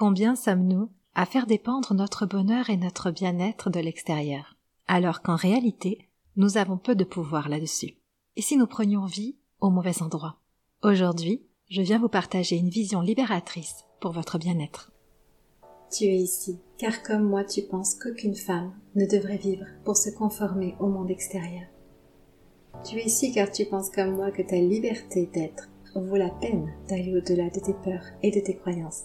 Combien sommes-nous à faire dépendre notre bonheur et notre bien-être de l'extérieur, alors qu'en réalité, nous avons peu de pouvoir là-dessus. Et si nous prenions vie au mauvais endroit? Aujourd'hui, je viens vous partager une vision libératrice pour votre bien-être. Tu es ici, car comme moi tu penses qu'aucune femme ne devrait vivre pour se conformer au monde extérieur. Tu es ici car tu penses comme moi que ta liberté d'être vaut la peine d'aller au-delà de tes peurs et de tes croyances.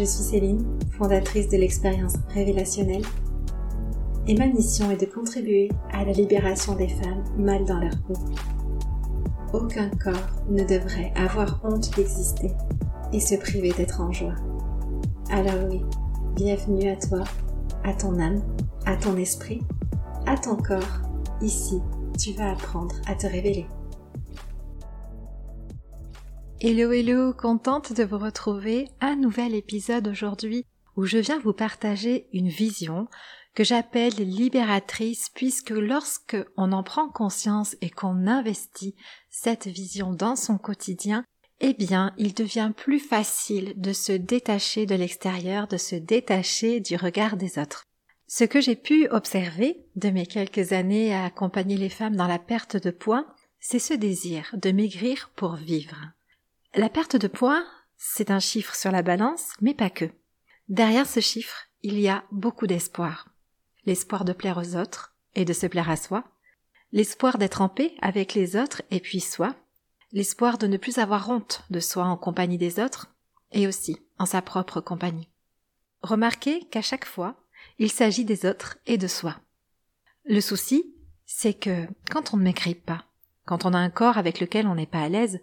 Je suis Céline, fondatrice de l'expérience révélationnelle, et ma mission est de contribuer à la libération des femmes mal dans leur peau. Aucun corps ne devrait avoir honte d'exister et se priver d'être en joie. Alors oui, bienvenue à toi, à ton âme, à ton esprit, à ton corps. Ici, tu vas apprendre à te révéler. Hello hello, contente de vous retrouver. Un nouvel épisode aujourd'hui où je viens vous partager une vision que j'appelle libératrice puisque lorsque on en prend conscience et qu'on investit cette vision dans son quotidien, eh bien, il devient plus facile de se détacher de l'extérieur, de se détacher du regard des autres. Ce que j'ai pu observer de mes quelques années à accompagner les femmes dans la perte de poids, c'est ce désir de maigrir pour vivre. La perte de poids, c'est un chiffre sur la balance, mais pas que. Derrière ce chiffre, il y a beaucoup d'espoir. L'espoir de plaire aux autres et de se plaire à soi, l'espoir d'être en paix avec les autres et puis soi, l'espoir de ne plus avoir honte de soi en compagnie des autres et aussi en sa propre compagnie. Remarquez qu'à chaque fois, il s'agit des autres et de soi. Le souci, c'est que quand on ne m'écrit pas, quand on a un corps avec lequel on n'est pas à l'aise,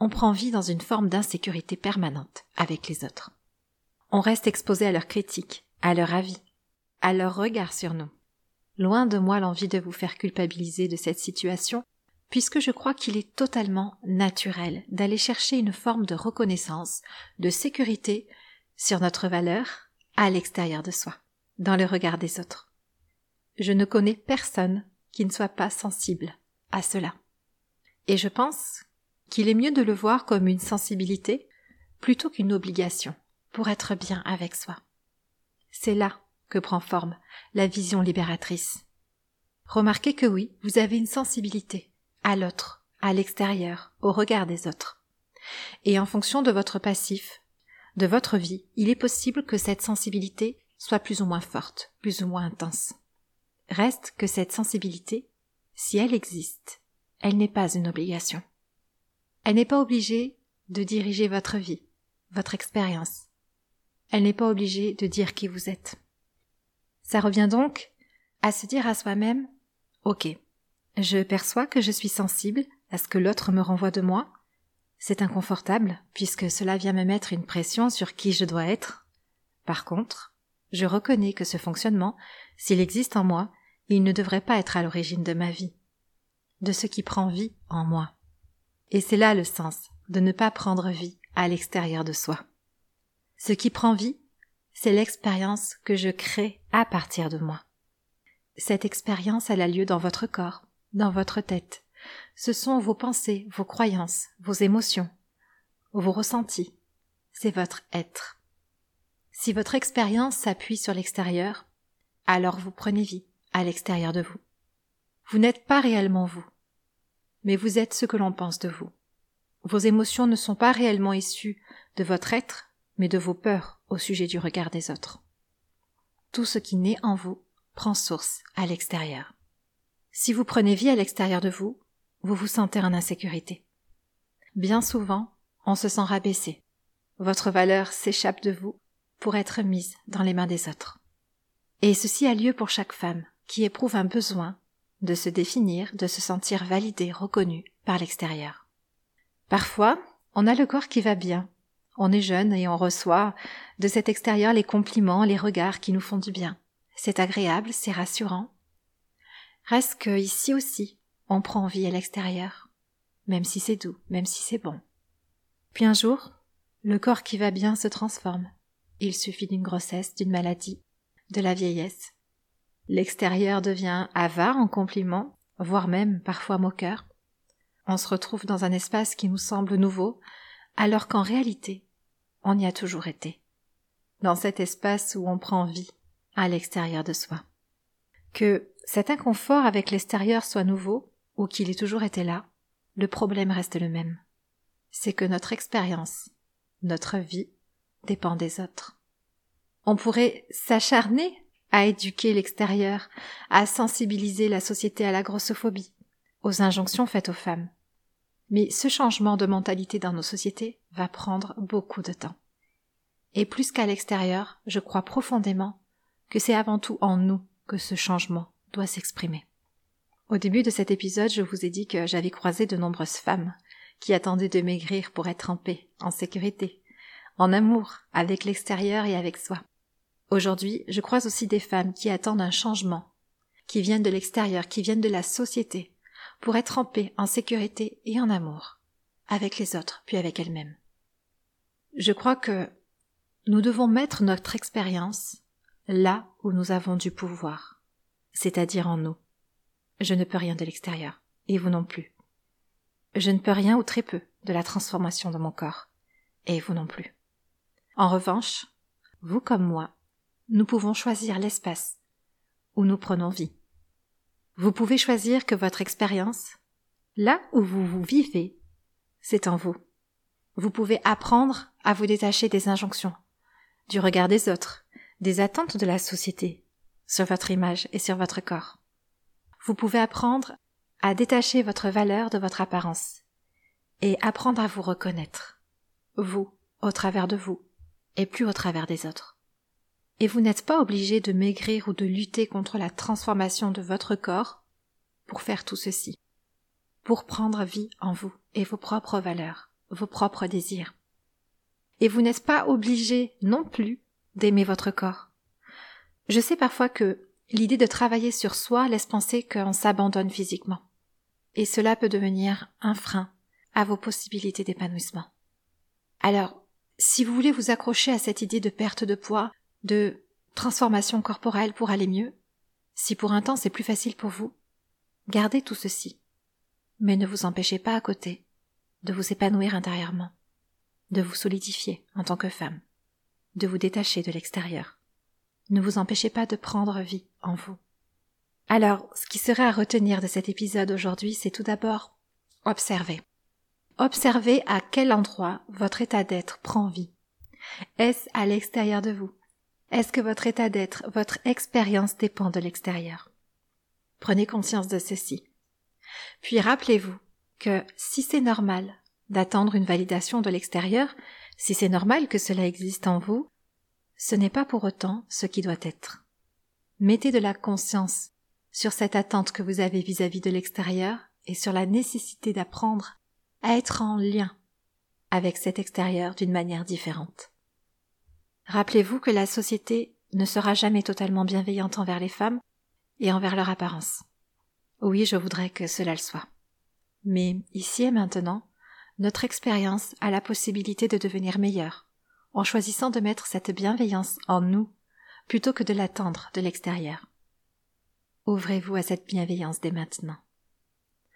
on prend vie dans une forme d'insécurité permanente avec les autres. On reste exposé à leurs critiques, à leur avis, à leur regard sur nous. Loin de moi l'envie de vous faire culpabiliser de cette situation, puisque je crois qu'il est totalement naturel d'aller chercher une forme de reconnaissance, de sécurité sur notre valeur à l'extérieur de soi, dans le regard des autres. Je ne connais personne qui ne soit pas sensible à cela. Et je pense qu'il est mieux de le voir comme une sensibilité plutôt qu'une obligation pour être bien avec soi. C'est là que prend forme la vision libératrice. Remarquez que oui, vous avez une sensibilité à l'autre, à l'extérieur, au regard des autres. Et en fonction de votre passif, de votre vie, il est possible que cette sensibilité soit plus ou moins forte, plus ou moins intense. Reste que cette sensibilité, si elle existe, elle n'est pas une obligation. Elle n'est pas obligée de diriger votre vie, votre expérience. Elle n'est pas obligée de dire qui vous êtes. Ça revient donc à se dire à soi-même Ok, je perçois que je suis sensible à ce que l'autre me renvoie de moi. C'est inconfortable, puisque cela vient me mettre une pression sur qui je dois être. Par contre, je reconnais que ce fonctionnement, s'il existe en moi, il ne devrait pas être à l'origine de ma vie, de ce qui prend vie en moi. Et c'est là le sens de ne pas prendre vie à l'extérieur de soi. Ce qui prend vie, c'est l'expérience que je crée à partir de moi. Cette expérience, elle a lieu dans votre corps, dans votre tête. Ce sont vos pensées, vos croyances, vos émotions, vos ressentis. C'est votre être. Si votre expérience s'appuie sur l'extérieur, alors vous prenez vie à l'extérieur de vous. Vous n'êtes pas réellement vous mais vous êtes ce que l'on pense de vous. Vos émotions ne sont pas réellement issues de votre être, mais de vos peurs au sujet du regard des autres. Tout ce qui naît en vous prend source à l'extérieur. Si vous prenez vie à l'extérieur de vous, vous vous sentez en insécurité. Bien souvent, on se sent rabaissé. Votre valeur s'échappe de vous pour être mise dans les mains des autres. Et ceci a lieu pour chaque femme qui éprouve un besoin de se définir, de se sentir validé, reconnu par l'extérieur. Parfois, on a le corps qui va bien, On est jeune et on reçoit de cet extérieur les compliments, les regards qui nous font du bien. C'est agréable, c'est rassurant. Reste que ici aussi, on prend vie à l'extérieur, même si c'est doux, même si c'est bon. Puis un jour, le corps qui va bien se transforme. Il suffit d'une grossesse, d'une maladie, de la vieillesse. L'extérieur devient avare en compliments, voire même parfois moqueur. On se retrouve dans un espace qui nous semble nouveau, alors qu'en réalité, on y a toujours été. Dans cet espace où on prend vie à l'extérieur de soi. Que cet inconfort avec l'extérieur soit nouveau, ou qu'il ait toujours été là, le problème reste le même. C'est que notre expérience, notre vie, dépend des autres. On pourrait s'acharner à éduquer l'extérieur, à sensibiliser la société à la grossophobie, aux injonctions faites aux femmes. Mais ce changement de mentalité dans nos sociétés va prendre beaucoup de temps. Et plus qu'à l'extérieur, je crois profondément que c'est avant tout en nous que ce changement doit s'exprimer. Au début de cet épisode, je vous ai dit que j'avais croisé de nombreuses femmes qui attendaient de maigrir pour être en paix, en sécurité, en amour, avec l'extérieur et avec soi. Aujourd'hui, je croise aussi des femmes qui attendent un changement, qui viennent de l'extérieur, qui viennent de la société, pour être en paix, en sécurité et en amour, avec les autres, puis avec elles-mêmes. Je crois que nous devons mettre notre expérience là où nous avons du pouvoir, c'est-à-dire en nous. Je ne peux rien de l'extérieur, et vous non plus. Je ne peux rien ou très peu de la transformation de mon corps, et vous non plus. En revanche, vous comme moi, nous pouvons choisir l'espace où nous prenons vie. Vous pouvez choisir que votre expérience, là où vous vous vivez, c'est en vous. Vous pouvez apprendre à vous détacher des injonctions, du regard des autres, des attentes de la société sur votre image et sur votre corps. Vous pouvez apprendre à détacher votre valeur de votre apparence et apprendre à vous reconnaître, vous, au travers de vous, et plus au travers des autres. Et vous n'êtes pas obligé de maigrir ou de lutter contre la transformation de votre corps pour faire tout ceci, pour prendre vie en vous et vos propres valeurs, vos propres désirs. Et vous n'êtes pas obligé non plus d'aimer votre corps. Je sais parfois que l'idée de travailler sur soi laisse penser qu'on s'abandonne physiquement. Et cela peut devenir un frein à vos possibilités d'épanouissement. Alors, si vous voulez vous accrocher à cette idée de perte de poids, de transformation corporelle pour aller mieux, si pour un temps c'est plus facile pour vous, gardez tout ceci. Mais ne vous empêchez pas à côté de vous épanouir intérieurement, de vous solidifier en tant que femme, de vous détacher de l'extérieur. Ne vous empêchez pas de prendre vie en vous. Alors, ce qui serait à retenir de cet épisode aujourd'hui, c'est tout d'abord observer. Observez à quel endroit votre état d'être prend vie. Est-ce à l'extérieur de vous? Est-ce que votre état d'être, votre expérience dépend de l'extérieur? Prenez conscience de ceci. Puis rappelez-vous que si c'est normal d'attendre une validation de l'extérieur, si c'est normal que cela existe en vous, ce n'est pas pour autant ce qui doit être. Mettez de la conscience sur cette attente que vous avez vis-à-vis de l'extérieur et sur la nécessité d'apprendre à être en lien avec cet extérieur d'une manière différente. Rappelez-vous que la société ne sera jamais totalement bienveillante envers les femmes et envers leur apparence. Oui, je voudrais que cela le soit. Mais ici et maintenant, notre expérience a la possibilité de devenir meilleure, en choisissant de mettre cette bienveillance en nous plutôt que de l'attendre de l'extérieur. Ouvrez-vous à cette bienveillance dès maintenant.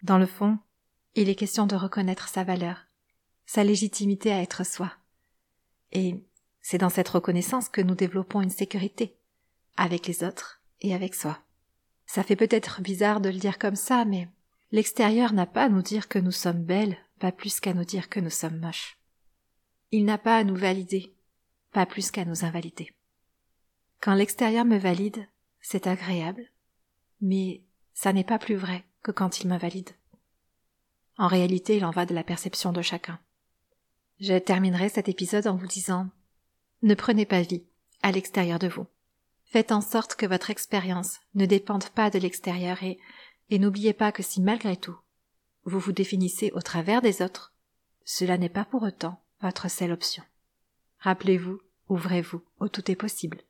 Dans le fond, il est question de reconnaître sa valeur, sa légitimité à être soi. Et c'est dans cette reconnaissance que nous développons une sécurité, avec les autres et avec soi. Ça fait peut-être bizarre de le dire comme ça, mais l'extérieur n'a pas à nous dire que nous sommes belles pas plus qu'à nous dire que nous sommes moches. Il n'a pas à nous valider, pas plus qu'à nous invalider. Quand l'extérieur me valide, c'est agréable, mais ça n'est pas plus vrai que quand il m'invalide. En réalité, il en va de la perception de chacun. Je terminerai cet épisode en vous disant Ne prenez pas vie à l'extérieur de vous. Faites en sorte que votre expérience ne dépende pas de l'extérieur et, et n'oubliez pas que si malgré tout vous vous définissez au travers des autres, cela n'est pas pour autant votre seule option. Rappelez-vous, ouvrez-vous, au tout est possible.